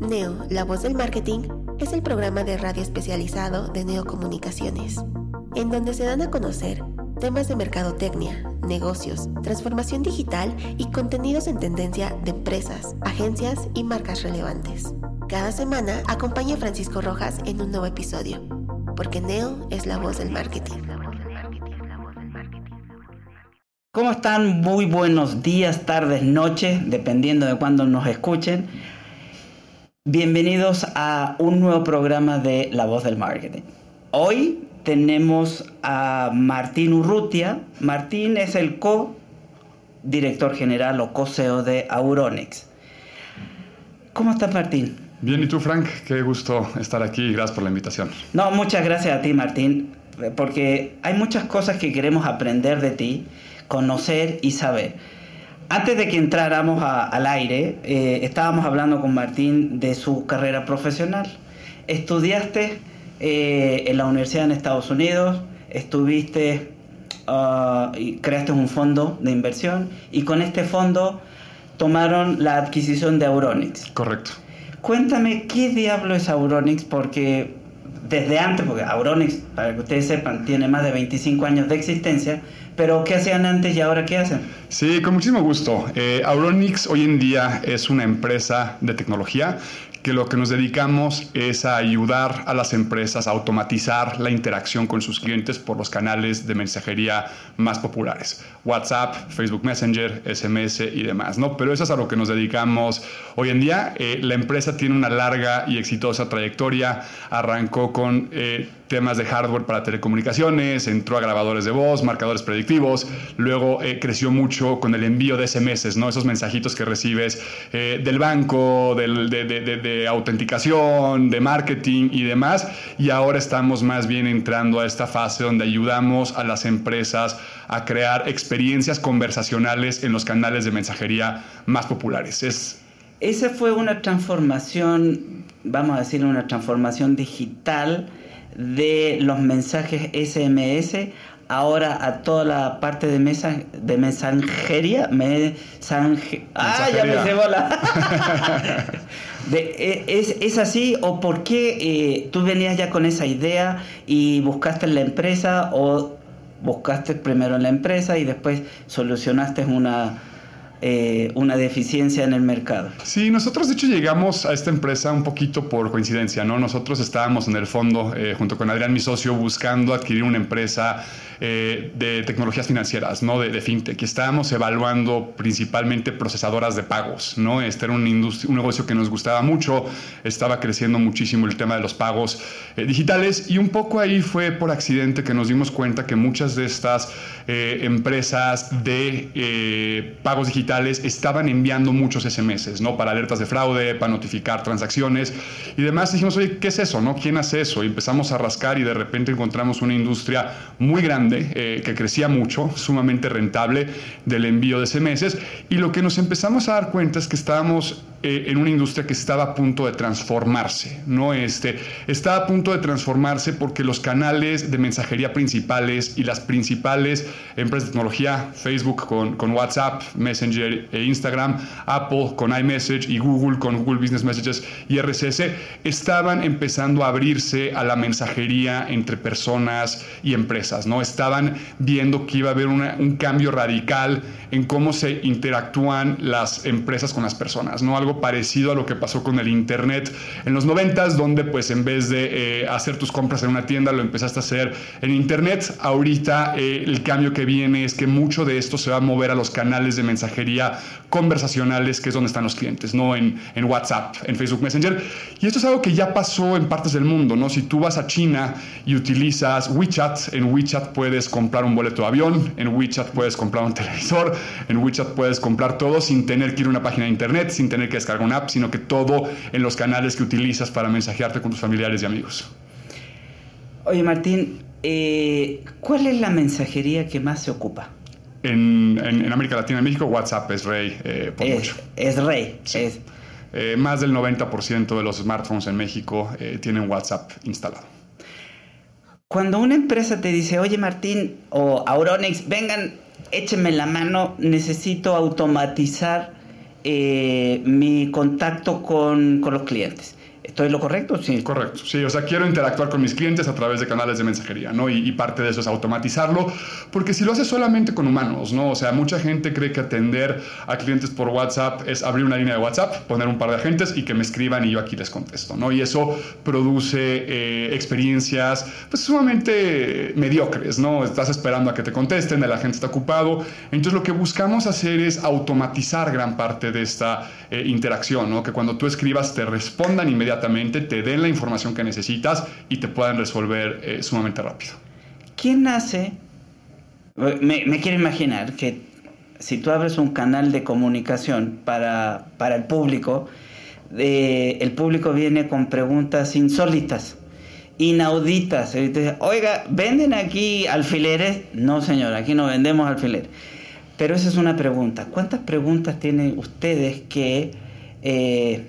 Neo, la voz del marketing, es el programa de radio especializado de Neocomunicaciones, en donde se dan a conocer temas de mercadotecnia, negocios, transformación digital y contenidos en tendencia de empresas, agencias y marcas relevantes. Cada semana acompaña a Francisco Rojas en un nuevo episodio, porque Neo es la voz del marketing. ¿Cómo están? Muy buenos días, tardes, noches, dependiendo de cuándo nos escuchen. Bienvenidos a un nuevo programa de La Voz del Marketing. Hoy tenemos a Martín Urrutia. Martín es el co-director general o co-CEO de Auronix. ¿Cómo estás, Martín? Bien, ¿y tú, Frank? Qué gusto estar aquí. Gracias por la invitación. No, muchas gracias a ti, Martín, porque hay muchas cosas que queremos aprender de ti, conocer y saber. Antes de que entráramos al aire, eh, estábamos hablando con Martín de su carrera profesional. Estudiaste eh, en la universidad en Estados Unidos, estuviste y creaste un fondo de inversión y con este fondo tomaron la adquisición de Auronix. Correcto. Cuéntame qué diablo es Auronix porque desde antes, porque Auronix, para que ustedes sepan, tiene más de 25 años de existencia, pero ¿qué hacían antes y ahora qué hacen? Sí, con muchísimo gusto. Eh, Auronix hoy en día es una empresa de tecnología que lo que nos dedicamos es a ayudar a las empresas a automatizar la interacción con sus clientes por los canales de mensajería más populares. WhatsApp, Facebook Messenger, SMS y demás, ¿no? Pero eso es a lo que nos dedicamos hoy en día. Eh, la empresa tiene una larga y exitosa trayectoria. Arrancó con eh, temas de hardware para telecomunicaciones, entró a grabadores de voz, marcadores predictivos, luego eh, creció mucho con el envío de SMS, ¿no? Esos mensajitos que recibes del banco, del, de, de, de de autenticación, de marketing y demás. Y ahora estamos más bien entrando a esta fase donde ayudamos a las empresas a crear experiencias conversacionales en los canales de mensajería más populares. Es, Esa fue una transformación, vamos a decir, una transformación digital de los mensajes SMS ahora a toda la parte de mesa de mensajería, ah, ya me se bola. E, es, ¿Es así o por qué eh, tú venías ya con esa idea y buscaste en la empresa o buscaste primero en la empresa y después solucionaste una eh, una deficiencia en el mercado. Sí, nosotros de hecho llegamos a esta empresa un poquito por coincidencia, ¿no? Nosotros estábamos en el fondo, eh, junto con Adrián, mi socio, buscando adquirir una empresa eh, de tecnologías financieras, ¿no? De, de, fintech. Estábamos evaluando principalmente procesadoras de pagos, ¿no? Este era un, un negocio que nos gustaba mucho, estaba creciendo muchísimo el tema de los pagos digitales y un poco ahí fue por accidente que nos dimos cuenta que muchas de estas empresas de pagos digitales estaban enviando muchos SMS, ¿no? Para alertas de fraude, para notificar transacciones y demás. dijimos, oye, ¿qué es eso, no? ¿Quién hace eso? Y empezamos a rascar y de repente encontramos una industria muy grande eh, que crecía mucho, sumamente rentable del envío de SMS. Y lo que nos empezamos a dar cuenta es que estábamos eh, en una industria que estaba a punto de transformarse, ¿no? Este, estaba a punto de transformarse porque los canales de mensajería principales y las principales empresas de tecnología, Facebook con, con WhatsApp, Messenger e Instagram, Apple con iMessage y Google con Google Business Messages y RSS, estaban empezando a abrirse a la mensajería entre personas y empresas, ¿no? Estaban viendo que iba a haber un cambio radical en cómo se interactúan las empresas con las personas, ¿no? Algo parecido a lo que pasó con el Internet en los 90, donde pues en vez de eh, hacer tus compras en una tienda, lo empezaste a hacer en Internet. Ahorita eh, el cambio que viene es que mucho de esto se va a mover a los canales de mensajería conversacionales, que es donde están los clientes, no en, en WhatsApp, en Facebook Messenger. Y esto es algo que ya pasó en partes del mundo, ¿no? Si tú vas a China y utilizas WeChat, en WeChat puedes comprar un boleto de avión, en WeChat puedes comprar un televisor, en WeChat puedes comprar todo sin tener que ir a una página de internet, sin tener que descargar una app, sino que todo en los canales que utilizas para mensajearte con tus familiares y amigos. Oye Martín, eh, ¿cuál es la mensajería que más se ocupa? En, América Latina y México, WhatsApp es rey eh, por es, mucho. Es rey. Es... Eh, más del 90% de los smartphones en México tienen WhatsApp instalado. Cuando una empresa te dice, oye Martín o Auronix, vengan, échenme la mano, necesito automatizar mi contacto con, con los clientes. ¿Estoy lo correcto? Sí. Correcto, sí. O sea, quiero interactuar con mis clientes a través de canales de mensajería, ¿no? Y, parte de eso es automatizarlo, porque si lo haces solamente con humanos, ¿no? O sea, mucha gente cree que atender a clientes por WhatsApp es abrir una línea de WhatsApp, poner un par de agentes y que me escriban y yo aquí les contesto, ¿no? Y eso produce eh, experiencias, pues, sumamente mediocres, ¿no? Estás esperando a que te contesten, el agente está ocupado. Entonces, lo que buscamos hacer es automatizar gran parte de esta eh, interacción, ¿no? Que cuando tú escribas te respondan inmediatamente te den la información que necesitas y te puedan resolver eh, sumamente rápido. ¿Quién hace? Me, quiero imaginar que si tú abres un canal de comunicación para, para el público, eh, el público viene con preguntas insólitas, inauditas. Oiga, ¿venden aquí alfileres? No, señor, aquí no vendemos alfileres. Pero esa es una pregunta. ¿Cuántas preguntas tienen ustedes que eh,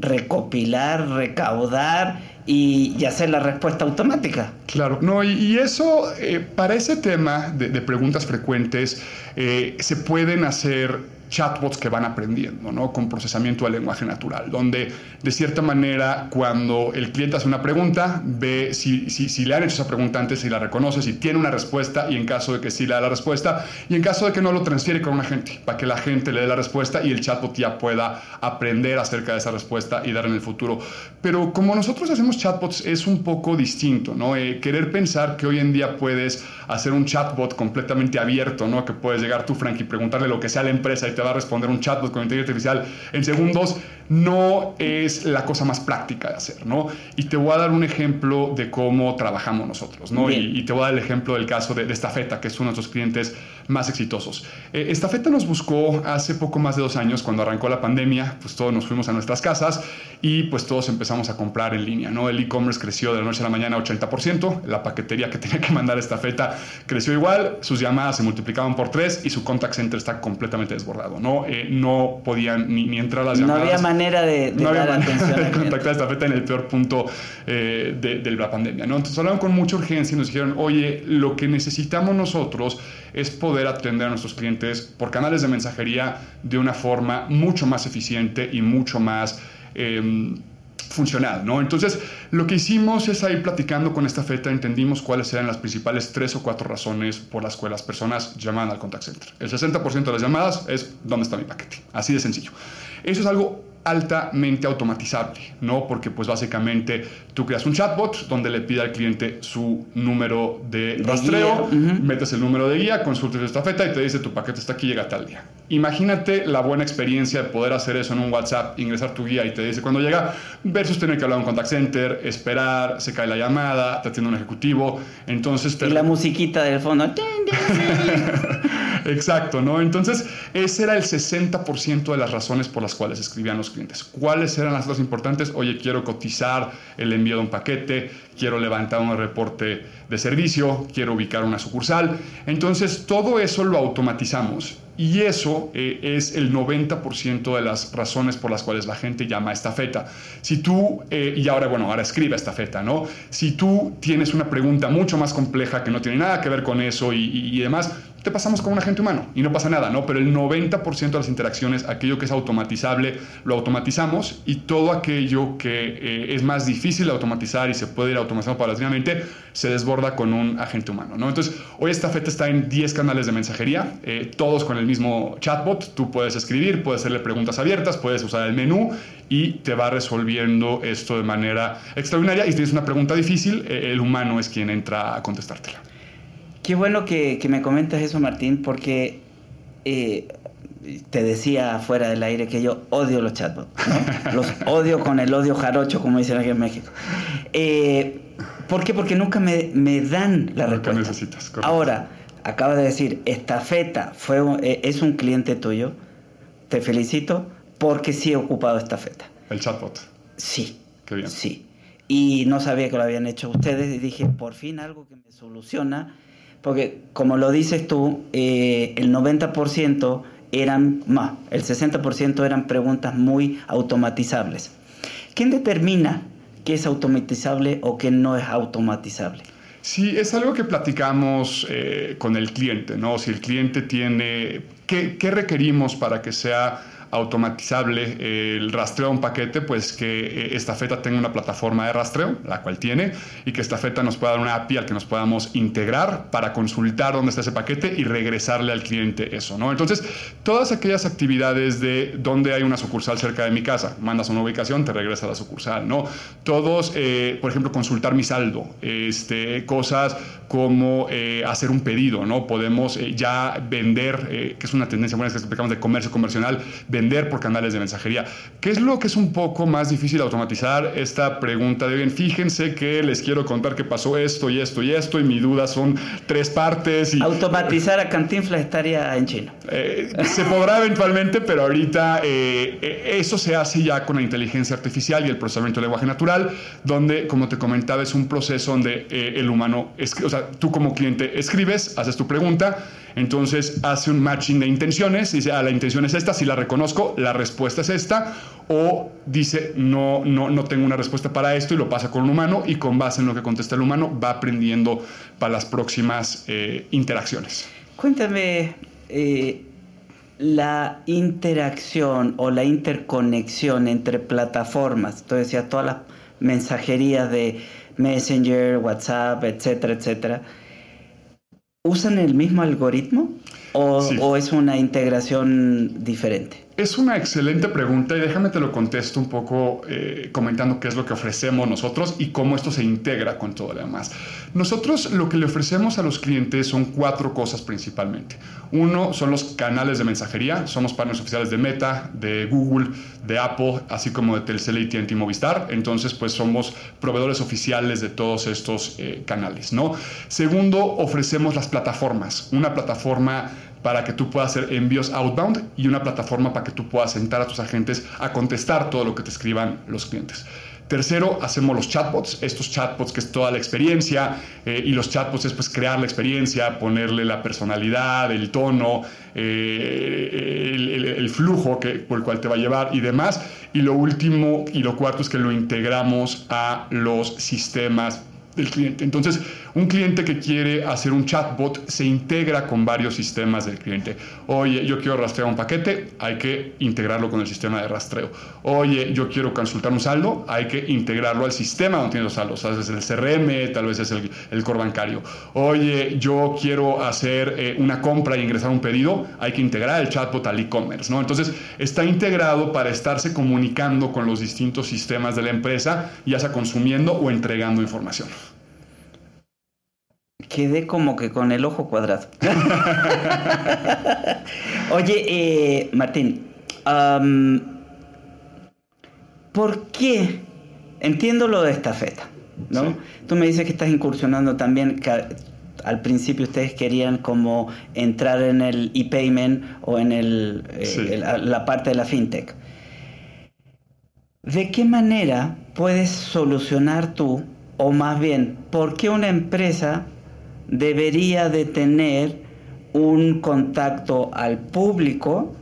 recopilar, recaudar y, hacer la respuesta automática. Claro, no, y, eso, eh, para ese tema de, preguntas frecuentes, eh, se pueden hacer chatbots que van aprendiendo, ¿no? Con procesamiento del lenguaje natural, donde de cierta manera cuando el cliente hace una pregunta, ve si, si, si, le han hecho esa pregunta antes, si la reconoce, si tiene una respuesta y en caso de que sí le da la respuesta y en caso de que no lo transfiere con un agente, para que la gente le dé la respuesta y el chatbot ya pueda aprender acerca de esa respuesta y dar en el futuro. Pero como nosotros hacemos chatbots es un poco distinto, ¿no? Eh, querer pensar que hoy en día puedes hacer un chatbot completamente abierto, ¿no? Que puedes llegar tú, Frank, y preguntarle lo que sea a la empresa y te va a responder un chatbot con inteligencia artificial en segundos, no es la cosa más práctica de hacer, ¿no? Y te voy a dar un ejemplo de cómo trabajamos nosotros, ¿no? Y, te voy a dar el ejemplo del caso de, de Estafeta, que es uno de nuestros clientes más exitosos. Eh, Estafeta nos buscó hace poco más de dos años, cuando arrancó la pandemia, pues todos nos fuimos a nuestras casas y pues todos empezamos a comprar en línea, ¿no? El e-commerce creció de la noche a la mañana 80%, la paquetería que tenía que mandar Estafeta creció igual, sus llamadas se multiplicaban por tres y su contact center está completamente desbordado, ¿no? Eh, no podían ni, entrar a las llamadas. No había manera de, no había manera de contactar a Estafeta en el peor punto eh, de, de, la pandemia, ¿no? Entonces hablaron con mucha urgencia y nos dijeron, oye, lo que necesitamos nosotros es poder atender a nuestros clientes por canales de mensajería de una forma mucho más eficiente y mucho más... Em, funcional, ¿no? Entonces, lo que hicimos es ir platicando con esta feta, entendimos cuáles eran las principales tres o cuatro razones por las cuales las personas llaman al contact center. El 60% de las llamadas es ¿dónde está mi paquete? Así de sencillo. Eso es algo altamente automatizable, ¿no? Porque pues básicamente tú creas un chatbot donde le pide al cliente su número de, rastreo, metes el número de guía, consultas esta feta y te dice tu paquete está aquí, llega tal día. Imagínate la buena experiencia de poder hacer eso en un WhatsApp, ingresar tu guía y te dice cuando llega, versus tener que hablar a un contact center, esperar, se cae la llamada, te atiende un ejecutivo, entonces... Y la musiquita del fondo. Exacto, ¿no? Entonces, ese era el 60% de las razones por las cuales escribían los clientes. ¿Cuáles eran las dos importantes? Oye, quiero cotizar el envío de un paquete, quiero levantar un reporte de servicio, quiero ubicar una sucursal. Entonces, todo eso lo automatizamos y eso eh, es el 90% de las razones por las cuales la gente llama a esta feta. Si tú, eh, y ahora, bueno, ahora escribe esta feta, ¿no? Si tú tienes una pregunta mucho más compleja que no tiene nada que ver con eso y demás, te pasamos con un agente humano y no pasa nada, ¿no? Pero el 90% de las interacciones, aquello que es automatizable, lo automatizamos y todo aquello que eh, es más difícil de automatizar y se puede ir automatizando paulatinamente, se desborda con un agente humano, ¿no? Entonces, hoy esta feta está en 10 canales de mensajería, eh, todos con el mismo chatbot. Tú puedes escribir, puedes hacerle preguntas abiertas, puedes usar el menú y te va resolviendo esto de manera extraordinaria. Y si tienes una pregunta difícil, eh, el humano es quien entra a contestártela. Qué bueno que, me comentas eso, Martín, porque eh, te decía fuera del aire que yo odio los chatbots. los odio con el odio jarocho, como dicen aquí en México. Eh, ¿Por qué? Porque nunca me, dan la respuesta. Que necesitas. Ahora, acaba de decir, Estafeta fue, eh, es un cliente tuyo. Te felicito porque sí he ocupado Estafeta. El chatbot. Sí. Qué bien. Sí. Y no sabía que lo habían hecho ustedes y dije, por fin algo que me soluciona porque como lo dices tú, eh, el 90% eran más, el 60% eran preguntas muy automatizables. ¿Quién determina qué es automatizable o qué no es automatizable? Sí, es algo que platicamos eh, con el cliente, ¿no? Si el cliente tiene, ¿qué, ¿qué requerimos para que sea automatizable el rastreo de un paquete, pues que eh, esta feta tenga una plataforma de rastreo, la cual tiene, y que esta feta nos pueda dar una API al que nos podamos integrar para consultar dónde está ese paquete y regresarle al cliente eso, ¿no? Entonces, todas aquellas actividades de dónde hay una sucursal cerca de mi casa, mandas una ubicación, te regresa a la sucursal, ¿no? Todos, eh, por ejemplo, consultar mi saldo, este, cosas como eh, hacer un pedido, ¿no? Podemos ya vender, que es una tendencia buena que explicamos de comercio conversional, vender por canales de mensajería. ¿Qué es lo que es un poco más difícil automatizar esta pregunta de bien? Fíjense que les quiero contar que pasó esto y esto y esto y mi duda son tres partes. Y, automatizar a Cantinflas estaría en chino. Eh, se podrá eventualmente, pero ahorita eh, eh, eso se hace ya con la inteligencia artificial y el procesamiento de lenguaje natural, donde, como te comentaba, es un proceso donde el humano, o sea, tú como cliente escribes, haces tu pregunta, entonces hace un matching de intenciones, dice, ah, la intención es esta, si la la respuesta es esta, o dice, no, no, no tengo una respuesta para esto y lo pasa con un humano y con base en lo que contesta el humano va aprendiendo para las próximas eh, interacciones. Cuéntame, eh, la interacción o la interconexión entre plataformas, tú decías todas las mensajerías de Messenger, WhatsApp, etcétera, etcétera. ¿Usan el mismo algoritmo o, es una integración diferente? Es una excelente pregunta y déjame te lo contesto un poco eh, comentando qué es lo que ofrecemos nosotros y cómo esto se integra con todo lo demás. Nosotros lo que le ofrecemos a los clientes son cuatro cosas principalmente. Uno son los canales de mensajería, somos partners oficiales de Meta, de Google, de Apple, así como de Telcel, AT&T y Movistar. Entonces, pues somos proveedores oficiales de todos estos eh, canales, ¿no? Segundo, ofrecemos las plataformas. Una plataforma para que tú puedas hacer envíos outbound y una plataforma para que tú puedas sentar a tus agentes a contestar todo lo que te escriban los clientes. Tercero, hacemos los chatbots, estos chatbots que es toda la experiencia eh, y los chatbots es pues crear la experiencia, ponerle la personalidad, el tono, eh, el, flujo que, por el cual te va a llevar y demás. Y lo último y lo cuarto es que lo integramos a los sistemas del cliente. Entonces, un cliente que quiere hacer un chatbot se integra con varios sistemas del cliente. Oye, yo quiero rastrear un paquete, hay que integrarlo con el sistema de rastreo. Oye, yo quiero consultar un saldo, hay que integrarlo al sistema donde tiene los saldos. Tal vez es el CRM, tal vez es el, el core bancario. Oye, yo quiero hacer eh, una compra y ingresar un pedido, hay que integrar el chatbot al e-commerce, ¿no? Entonces, está integrado para estarse comunicando con los distintos sistemas de la empresa, ya sea consumiendo o entregando información quedé como que con el ojo cuadrado. Oye, eh, Martín, ¿por qué? Entiendo lo de esta feta, ¿no? Tú me dices que estás incursionando también, que al principio ustedes querían como entrar en el e-payment o en el, eh, la parte de la fintech. ¿De qué manera puedes solucionar tú, o más bien, por qué una empresa debería de tener un contacto al público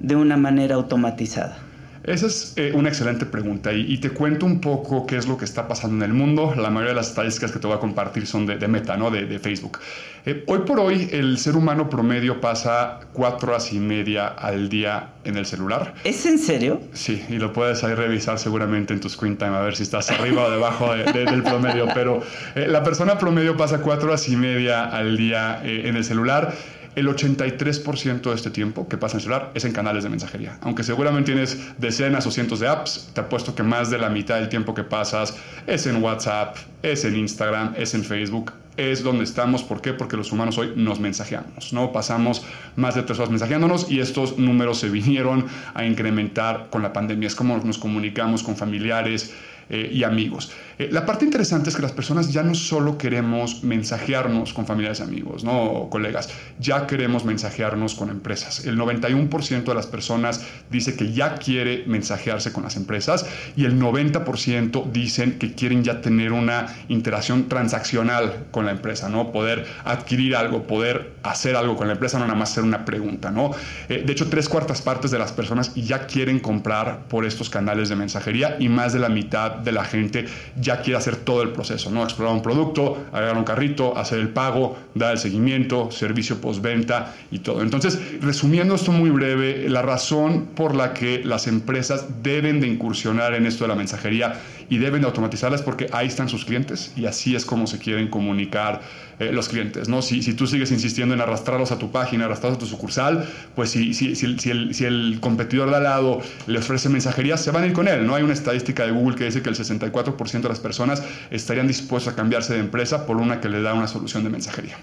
de una manera automatizada. Esa es eh, una excelente pregunta y, te cuento un poco qué es lo que está pasando en el mundo. La mayoría de las estadísticas que te voy a compartir son de, Meta, ¿no? de, Facebook. Eh, hoy por hoy el ser humano promedio pasa cuatro horas y media al día en el celular. ¿Es en serio? Sí, y lo puedes ahí revisar seguramente en tu screen time a ver si estás arriba o debajo del promedio, pero eh, la persona promedio pasa cuatro horas y media al día en el celular el 83% de este tiempo que pasa en celular es en canales de mensajería. Aunque seguramente tienes decenas o cientos de apps, te apuesto que más de la mitad del tiempo que pasas es en WhatsApp, es en Instagram, es en Facebook, es donde estamos. ¿Por qué? Porque los humanos hoy nos mensajeamos, ¿no? Pasamos más de tres horas mensajeándonos y estos números se vinieron a incrementar con la pandemia. Es como nos comunicamos con familiares, eh, y amigos. Eh, la parte interesante es que las personas ya no solo queremos mensajearnos con familiares amigos, ¿no? Colegas, ya queremos mensajearnos con empresas. El 91% de las personas dice que ya quiere mensajearse con las empresas y el 90% dicen que quieren ya tener una interacción transaccional con la empresa, ¿no? Poder adquirir algo, poder hacer algo con la empresa, no nada más hacer una pregunta, ¿no? Eh, de hecho, tres cuartas partes de las personas ya quieren comprar por estos canales de mensajería y más de la mitad de la gente ya quiere hacer todo el proceso, ¿no? Explorar un producto, agregar un carrito, hacer el pago, dar el seguimiento, servicio postventa y todo. Entonces, resumiendo esto muy breve, la razón por la que las empresas deben de incursionar en esto de la mensajería y deben de automatizarla es porque ahí están sus clientes y así es como se quieren comunicar eh, los clientes, ¿no? Si, si, tú sigues insistiendo en arrastrarlos a tu página, arrastrarlos a tu sucursal, pues si, si, si, el, si el competidor de al lado le ofrece mensajería, se van a ir con él, ¿no? Hay una estadística de Google que dice que el 64% de las personas estarían dispuestas a cambiarse de empresa por una que le da una solución de mensajería.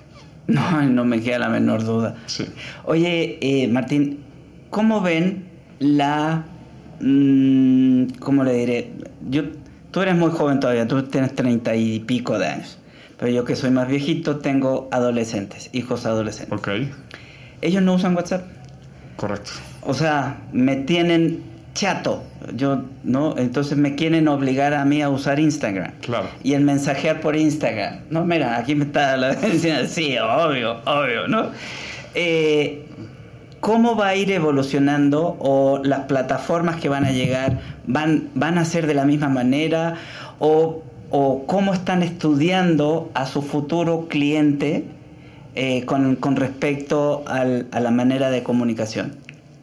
No, no me queda la menor duda. Sí. Oye, eh, Martín, ¿cómo ven la... Mmm, ¿Cómo le diré? Yo, tú eres muy joven todavía, tú tienes treinta y pico de años. Pero yo que soy más viejito tengo adolescentes, hijos adolescentes. Ok. Ellos no usan WhatsApp. Correcto. O sea, me tienen chato. Yo, ¿no? Entonces me quieren obligar a mí a usar Instagram. Claro. Y el mensajear por Instagram. No, mira, aquí me está la sí, obvio, obvio, ¿no? Eh, ¿Cómo va a ir evolucionando o las plataformas que van a llegar van, van a ser de la misma manera o, cómo están estudiando a su futuro cliente eh, con, respecto a la manera de comunicación?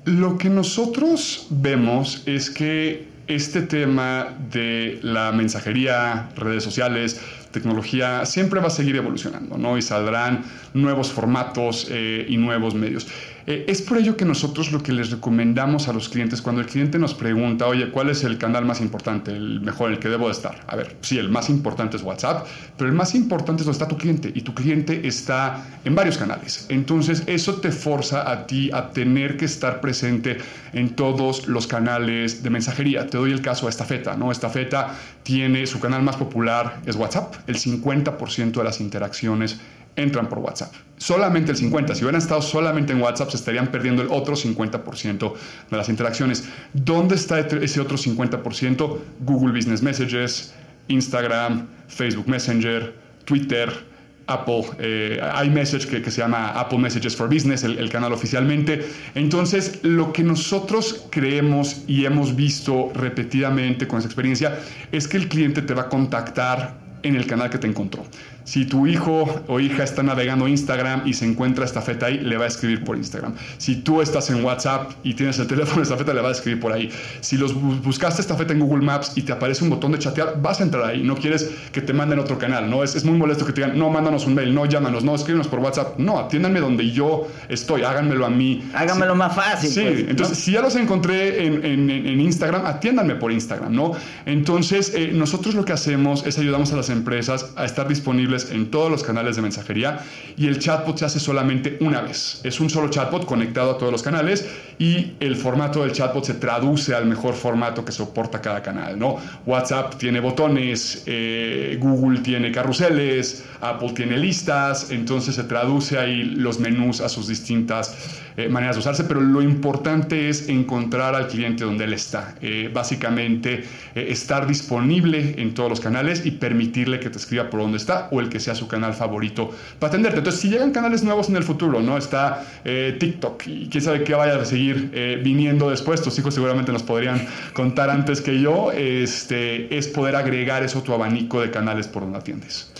Lo que nosotros vemos es que este tema de la mensajería, redes sociales, tecnología, siempre va a seguir evolucionando, ¿no? Y saldrán nuevos formatos eh, y nuevos medios. Eh, es por ello que nosotros lo que les recomendamos a los clientes, cuando el cliente nos pregunta, oye, ¿cuál es el canal más importante, el mejor, el que debo de estar? A ver, sí, el más importante es WhatsApp, pero el más importante es donde está tu cliente y tu cliente está en varios canales. Entonces, eso te forza a ti a tener que estar presente en todos los canales de mensajería. Te doy el caso de Estafeta, ¿no? Estafeta tiene su canal más popular, es WhatsApp, el 50% de las interacciones entran por WhatsApp. Solamente el 50%. Si hubieran estado solamente en WhatsApp, se estarían perdiendo el otro 50% de las interacciones. ¿Dónde está ese otro 50%? Google Business Messages, Instagram, Facebook Messenger, Twitter. Apple, eh, iMessage que, se llama Apple Messages for Business, el, canal oficialmente. Entonces, lo que nosotros creemos y hemos visto repetidamente con esa experiencia es que el cliente te va a contactar en el canal que te encontró. Si tu hijo o hija está navegando Instagram y se encuentra esta feta ahí, le va a escribir por Instagram. Si tú estás en WhatsApp y tienes el teléfono de esta feta, le va a escribir por ahí. Si los buscaste esta feta en Google Maps y te aparece un botón de chatear, vas a entrar ahí. No quieres que te manden otro canal, ¿no? Es, es muy molesto que te digan, no, mándanos un mail, no, llámanos, no, escríbenos por WhatsApp. No, atiéndanme donde yo estoy, háganmelo a mí. Háganmelo más fácil. Sí, pues, entonces, si ya los encontré en, en, en, Instagram, atiéndanme por Instagram, ¿no? Entonces, eh, nosotros lo que hacemos es ayudamos a las empresas a estar disponibles en todos los canales de mensajería y el chatbot se hace solamente una vez. Es un solo chatbot conectado a todos los canales y el formato del chatbot se traduce al mejor formato que soporta cada canal. ¿no? WhatsApp tiene botones, eh, Google tiene carruseles, Apple tiene listas, entonces se traduce ahí los menús a sus distintas eh, maneras de usarse, pero lo importante es encontrar al cliente donde él está. Eh, básicamente, eh, estar disponible en todos los canales y permitirle que te escriba por donde está o el que sea su canal favorito para atenderte. Entonces, si llegan canales nuevos en el futuro, ¿no? Está TikTok y quién sabe qué vaya a seguir viniendo después, tus hijos seguramente nos podrían contar antes que yo, este, es poder agregar eso a tu abanico de canales por donde atiendes.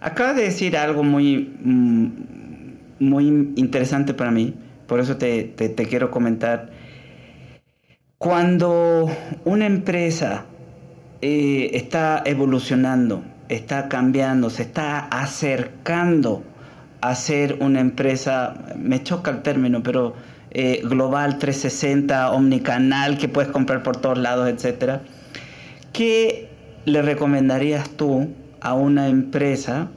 Acaba de decir algo muy, mm, muy interesante para mí, por eso te, quiero comentar. Cuando una empresa eh, está evolucionando, está cambiando, se está acercando a ser una empresa, me choca el término, pero eh, global 360, omnicanal, que puedes comprar por todos lados, etc. ¿Qué le recomendarías tú a una empresa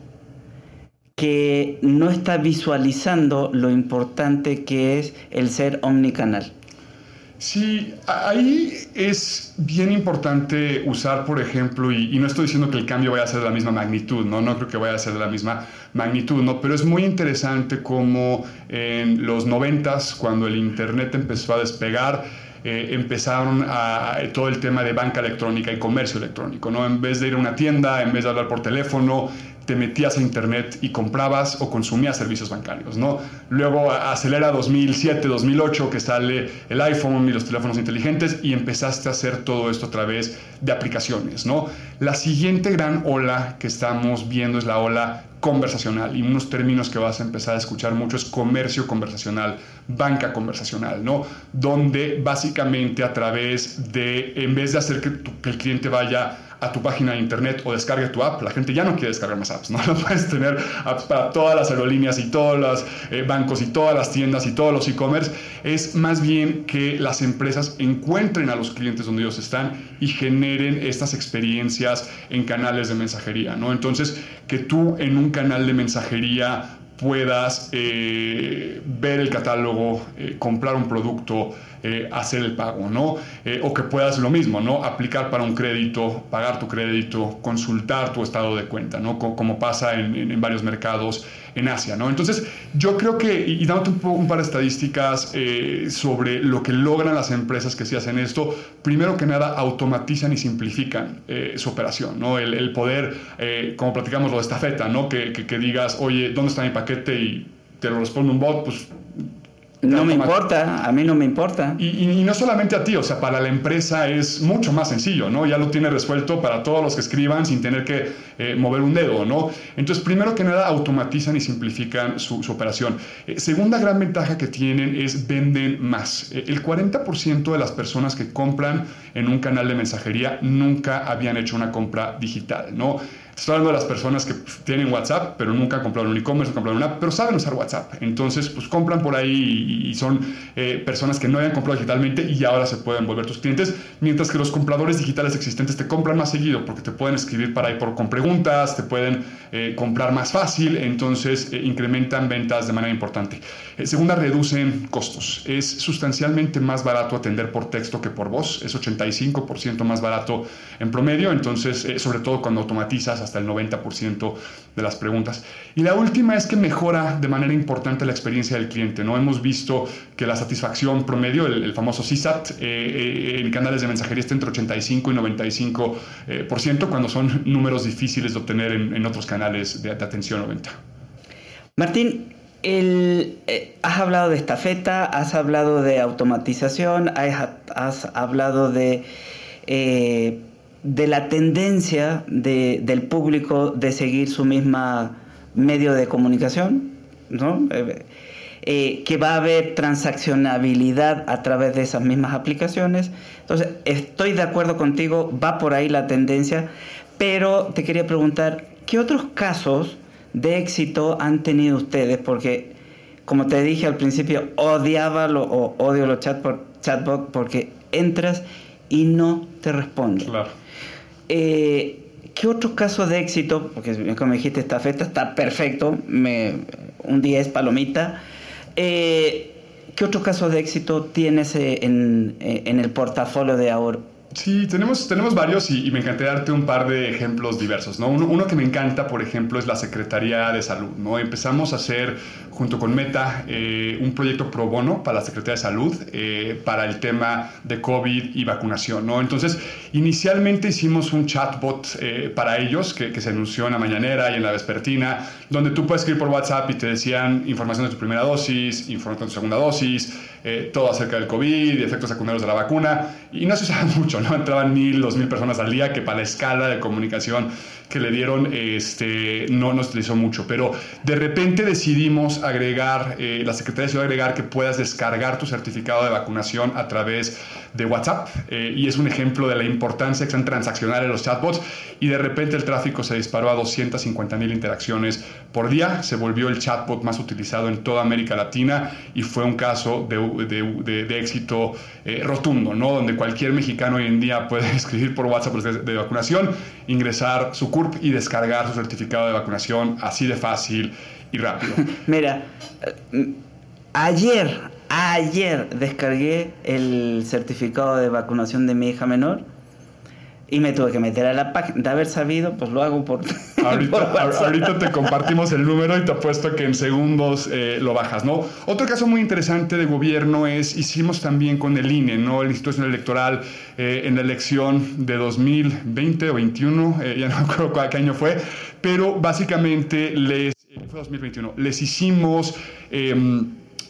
que no está visualizando lo importante que es el ser omnicanal. Sí, ahí es bien importante usar, por ejemplo, y, no estoy diciendo que el cambio vaya a ser de la misma magnitud, ¿no? No creo que vaya a ser de la misma magnitud, ¿no? Pero es muy interesante como en los noventas, cuando el Internet empezó a despegar, eh, empezaron a, todo el tema de banca electrónica y comercio electrónico, ¿no? En vez de ir a una tienda, en vez de hablar por teléfono, te metías a internet y comprabas o consumías servicios bancarios, ¿no? Luego acelera 2007, 2008 que sale el iPhone y los teléfonos inteligentes y empezaste a hacer todo esto a través de aplicaciones, ¿no? La siguiente gran ola que estamos viendo es la ola conversacional y unos términos que vas a empezar a escuchar mucho es comercio conversacional, banca conversacional, ¿no? Donde básicamente a través de, en vez de hacer que, que el cliente vaya a tu página de internet o descargue tu app. La gente ya no quiere descargar más apps, ¿no? Puedes tener apps para todas las aerolíneas y todos los eh, bancos y todas las tiendas y todos los e-commerce. Es más bien que las empresas encuentren a los clientes donde ellos están y generen estas experiencias en canales de mensajería, ¿no? Entonces, que tú en un canal de mensajería puedas eh, ver el catálogo, eh, comprar un producto, eh, hacer el pago, ¿no? o que puedas lo mismo, ¿no? Aplicar para un crédito, pagar tu crédito, consultar tu estado de cuenta, ¿no? como pasa en, en, varios mercados en Asia, ¿no? Entonces, yo creo que, y, dándote un, un, par de estadísticas sobre lo que logran las empresas que sí hacen esto, primero que nada, automatizan y simplifican su operación, ¿no? El, poder, como platicamos lo de estafeta, ¿no? Que, que, que digas, oye, ¿dónde está mi paquete? y te lo responde un bot, pues no me importa, a mí no me importa. Y, no solamente a ti, o sea, para la empresa es mucho más sencillo, ¿no? Ya lo tiene resuelto para todos los que escriban sin tener que eh, mover un dedo, ¿no? Entonces, primero que nada, automatizan y simplifican su, operación. Eh, segunda gran ventaja que tienen es venden más. Eh, el 40% de las personas que compran en un canal de mensajería nunca habían hecho una compra digital, ¿no? Estoy hablando de las personas que tienen WhatsApp, pero nunca han comprado un e-commerce, no compraron una pero saben usar WhatsApp. Entonces, pues compran por ahí y, son eh, personas que no habían comprado digitalmente y ahora se pueden volver tus clientes, mientras que los compradores digitales existentes te compran más seguido porque te pueden escribir para ahí por, con preguntas, te pueden eh, comprar más fácil, entonces eh, incrementan ventas de manera importante. Segunda, reducen costos. Es sustancialmente más barato atender por texto que por voz, es 85% más barato en promedio, entonces, sobre todo cuando automatizas hasta el 90% de las preguntas. Y la última es que mejora de manera importante la experiencia del cliente. ¿no? Hemos visto que la satisfacción promedio, el, famoso CSAT, eh, eh, en canales de mensajería está entre 85 y 95%, eh, por ciento, cuando son números difíciles de obtener en, otros canales de, atención o venta. Martín, el, has hablado de estafeta, has hablado de automatización, has, hablado de de la tendencia del público de seguir su misma medio de comunicación, ¿no? Eh, eh, que va a haber transaccionabilidad a través de esas mismas aplicaciones. Entonces, estoy de acuerdo contigo, va por ahí la tendencia, pero te quería preguntar, ¿qué otros casos de éxito han tenido ustedes? Porque, como te dije al principio, odiaba lo, o odio los chatbots chatbot porque entras y no te responden. Claro. Eh, ¿Qué otros casos de éxito? Porque como dijiste, esta festa está perfecto, me, un día es palomita. Eh, ¿Qué otros casos de éxito tienes eh, en, el portafolio de, Sí, tenemos, tenemos varios y, me encantaría darte un par de ejemplos diversos. ¿no? Uno, que me encanta, por ejemplo, es la Secretaría de Salud. ¿no? Empezamos a hacer, junto con Meta, eh, un proyecto pro bono para la Secretaría de Salud eh, para el tema de COVID y vacunación. ¿no? Entonces, inicialmente hicimos un chatbot eh, para ellos que, que, se anunció en la mañanera y en la vespertina, donde tú puedes escribir por WhatsApp y te decían información de tu primera dosis, información de tu segunda dosis, todo acerca del COVID y efectos secundarios de la vacuna. Y no se usaba mucho. ¿no? Entraban mil, dos mil personas al día, que para la escala de comunicación que le dieron este, no nos utilizó mucho. Pero de repente decidimos agregar, eh, la Secretaría decidió agregar que puedas descargar tu certificado de vacunación a través de WhatsApp. Eh, y es un ejemplo de la importancia que están transaccionales los chatbots. Y de repente el tráfico se disparó a 250 mil interacciones por día. Se volvió el chatbot más utilizado en toda América Latina y fue un caso de, de, éxito eh, rotundo, ¿no? Donde cualquier mexicano hoy en día puede escribir por WhatsApp de, vacunación, ingresar su y descargar su certificado de vacunación así de fácil y rápido. Mira, eh, ayer, ayer descargué el certificado de vacunación de mi hija menor y me tuve que meter a la página. De haber sabido, pues lo hago por. Ahorita, te compartimos el número y te apuesto que en segundos eh, lo bajas, ¿no? Otro caso muy interesante de gobierno es, hicimos también con el INE, ¿no? El Instituto Electoral eh, en la elección de 2020 o 21, eh, ya no me acuerdo qué año fue, pero básicamente les. fue 2021. Les hicimos.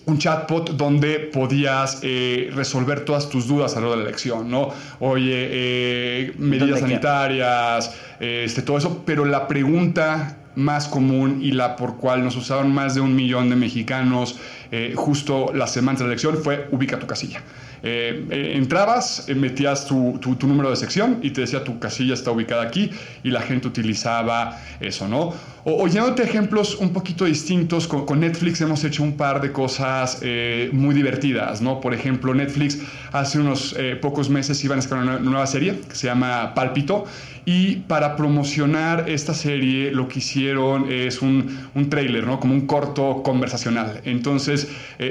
Un chatbot donde podías eh, resolver todas tus dudas a lo de la elección, ¿no? Oye, eh, medidas sanitarias, este, todo eso, pero la pregunta más común y la por cual nos usaron más de un millón de mexicanos eh, justo las semanas de la elección fue ubica tu casilla. Eh, eh, entrabas, eh, metías tu, tu, número de sección y te decía tu casilla está ubicada aquí y la gente utilizaba eso, ¿no? O, o ejemplos un poquito distintos, con, Netflix hemos hecho un par de cosas muy divertidas, ¿no? Por ejemplo, Netflix hace unos pocos meses iban a sacar una nueva serie que se llama Pálpito y para promocionar esta serie lo que hicieron es un, un trailer, ¿no? Como un corto conversacional. Entonces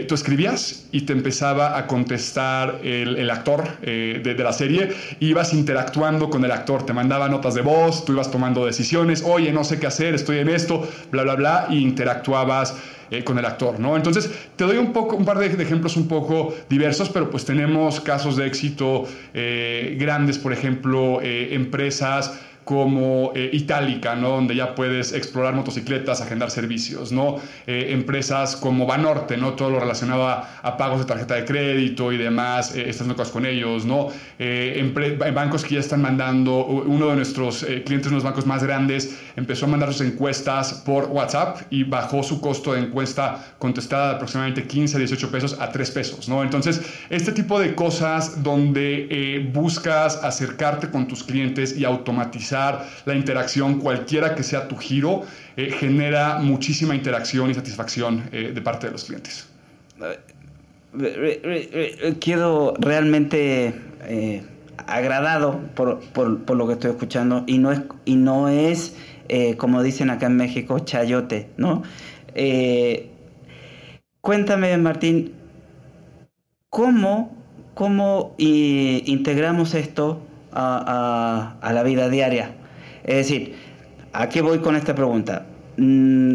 tú escribías y te empezaba a contestar el, actor eh, de, la serie, ibas interactuando con el actor, te mandaba notas de voz, tú ibas tomando decisiones, oye, no sé qué hacer, estoy en esto, bla, bla, bla, y interactuabas eh, con el actor, ¿no? Entonces, te doy un, poco, un par de, ejemplos un poco diversos, pero pues tenemos casos de éxito eh, grandes, por ejemplo, empresas como eh, Itálica, ¿no? donde ya puedes explorar motocicletas, agendar servicios, ¿no? Eh, empresas como Banorte, ¿no? todo lo relacionado a, pagos de tarjeta de crédito y demás, eh, estás cosas con ellos, ¿no? bancos que ya están mandando, uno de nuestros clientes, unos bancos más grandes, empezó a mandar sus encuestas por WhatsApp y bajó su costo de encuesta contestada de aproximadamente 15 18 pesos a 3 pesos, ¿no? Entonces, este tipo de cosas donde buscas acercarte con tus clientes y automatizar la interacción, cualquiera que sea tu giro, eh, genera muchísima interacción y satisfacción eh, de parte de los clientes. Quedo realmente eh, agradado por, por, lo que estoy escuchando y no es, y no es como dicen acá en México, chayote, ¿no? cuéntame, Martín, ¿cómo, cómo integramos esto a, la vida diaria. Es decir, ¿a qué voy con esta pregunta? Mm,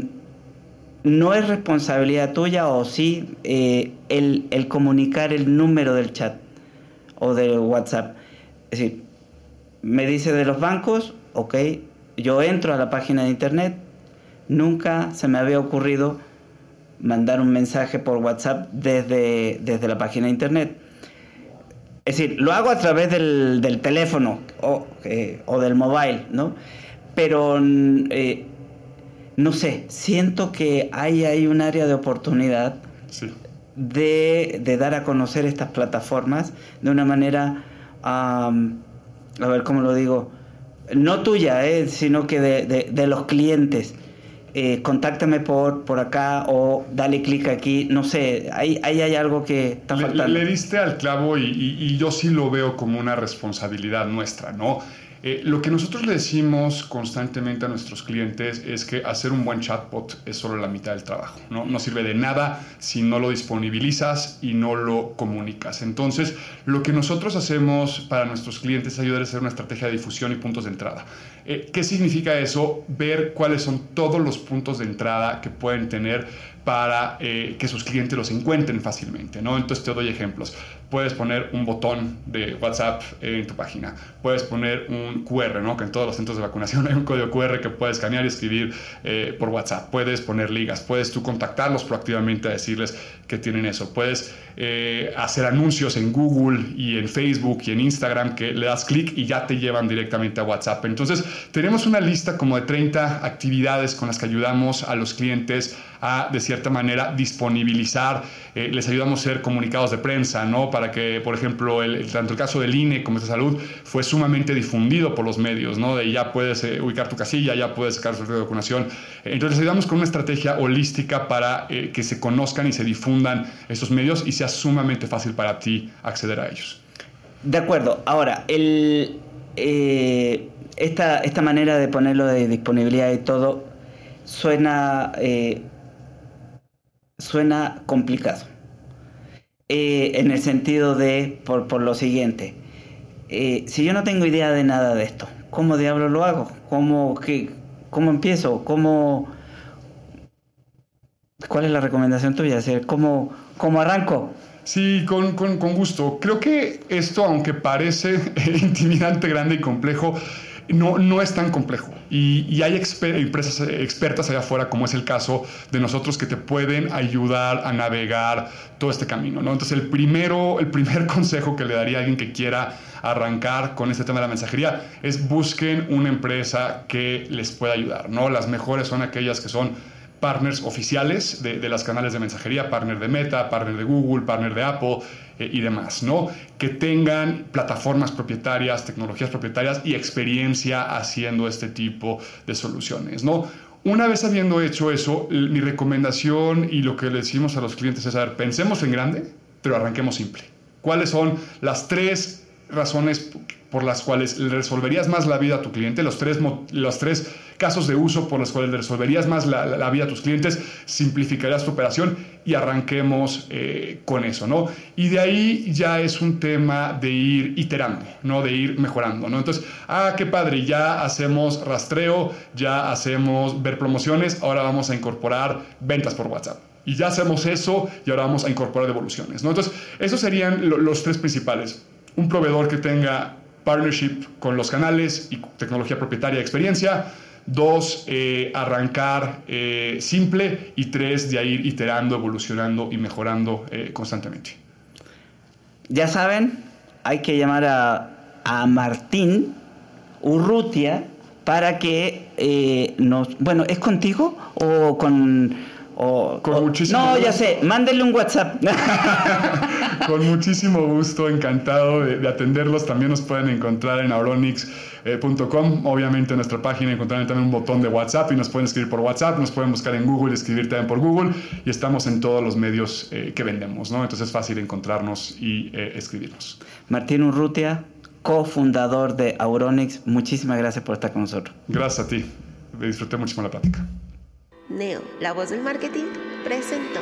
¿No es responsabilidad tuya o sí eh, el, el, comunicar el número del chat o del WhatsApp? Es decir, me dice de los bancos, ok, yo entro a la página de internet, nunca se me había ocurrido mandar un mensaje por WhatsApp desde, desde la página de internet. Es decir, lo hago a través del, del teléfono o, eh, o, del mobile, ¿no? Pero, eh, no sé, siento que hay, hay un área de oportunidad de, de, dar a conocer estas plataformas de una manera, a ver cómo lo digo, no tuya, eh, sino que de, de, de los clientes. Eh, contáctame por, por acá o dale clic aquí, no sé, ahí, ahí hay algo que está faltando. Le, diste al clavo y, yo sí lo veo como una responsabilidad nuestra, ¿no? Eh, lo que nosotros le decimos constantemente a nuestros clientes es que hacer un buen chatbot es solo la mitad del trabajo. No, sirve de nada si no lo disponibilizas y no lo comunicas. Entonces, lo que nosotros hacemos para nuestros clientes es ayudar a hacer una estrategia de difusión y puntos de entrada. Eh, ¿Qué significa eso? Ver cuáles son todos los puntos de entrada que pueden tener para eh, que sus clientes los encuentren fácilmente. Entonces te doy ejemplos. Puedes poner un botón de WhatsApp en tu página. Puedes poner un QR, ¿no? Que en todos los centros de vacunación hay un código QR que puedes escanear y escribir eh, por WhatsApp. Puedes poner ligas. Puedes tú contactarlos proactivamente a decirles que tienen eso. Puedes eh, hacer anuncios en Google y en Facebook y en Instagram que le das clic y ya te llevan directamente a WhatsApp. Entonces, tenemos una lista como de 30 actividades con las que ayudamos a los clientes a, de cierta manera, disponibilizar, eh, les ayudamos a hacer comunicados de prensa, ¿no? Para que, por ejemplo, el, tanto el caso del INE como de salud fue sumamente difundido por los medios, ¿no? De ya puedes eh, ubicar tu casilla, ya puedes sacar su de vacunación. Entonces, ayudamos con una estrategia holística para eh, que se conozcan y se difundan estos medios y sea sumamente fácil para ti acceder a ellos. De acuerdo. Ahora, el, esta, esta manera de ponerlo de disponibilidad y todo suena suena complicado. Eh, en el sentido de, por, lo siguiente, eh, si yo no tengo idea de nada de esto, ¿cómo diablo lo hago? ¿Cómo, qué, cómo empiezo? ¿Cómo, ¿Cuál es la recomendación tuya? ¿Cómo, cómo arranco? Sí, con, con, con, gusto. Creo que esto, aunque parece intimidante, grande y complejo, no, no es tan complejo. Y, hay empresas expertas allá afuera, como es el caso de nosotros, que te pueden ayudar a navegar todo este camino. ¿no? Entonces, el, primero, el primer consejo que le daría a alguien que quiera arrancar con este tema de la mensajería es busquen una empresa que les pueda ayudar. ¿no? Las mejores son aquellas que son partners oficiales de, las canales de mensajería, partner de Meta, partner de Google, partner de Apple eh, y demás, ¿no? Que tengan plataformas propietarias, tecnologías propietarias y experiencia haciendo este tipo de soluciones, ¿no? Una vez habiendo hecho eso, mi recomendación y lo que le decimos a los clientes es, a ver, pensemos en grande, pero arranquemos simple. ¿Cuáles son las tres razones por las cuales le resolverías más la vida a tu cliente, los tres, los tres casos de uso por los cuales le resolverías más la, vida a tus clientes, simplificarías tu operación y arranquemos eh, con eso, ¿no? Y de ahí ya es un tema de ir iterando, ¿no? De ir mejorando, ¿no? Entonces, ah, qué padre, ya hacemos rastreo, ya hacemos ver promociones, ahora vamos a incorporar ventas por WhatsApp. Y ya hacemos eso y ahora vamos a incorporar devoluciones, ¿no? Entonces, esos serían los tres principales. Un proveedor que tenga partnership con los canales y tecnología propietaria de experiencia. Dos, eh, arrancar eh, simple. Y tres, de ir iterando, evolucionando y mejorando eh, constantemente. Ya saben, hay que llamar a, a Martín Urrutia para que nos... Bueno, ¿es contigo o con con muchísimo no, ya sé, mándenle un WhatsApp. Con muchísimo gusto, encantado de, atenderlos. También nos pueden encontrar en auronix.com. Obviamente en nuestra página encontrarán también un botón de WhatsApp y nos pueden escribir por WhatsApp, nos pueden buscar en Google, escribir también por Google y estamos en todos los medios eh, que vendemos, ¿no? Entonces es fácil encontrarnos y eh, escribirnos. Martín Urrutia, cofundador de Auronix, muchísimas gracias por estar con nosotros. Gracias a ti, disfruté muchísimo la plática. Neo, la voz del marketing, presentó.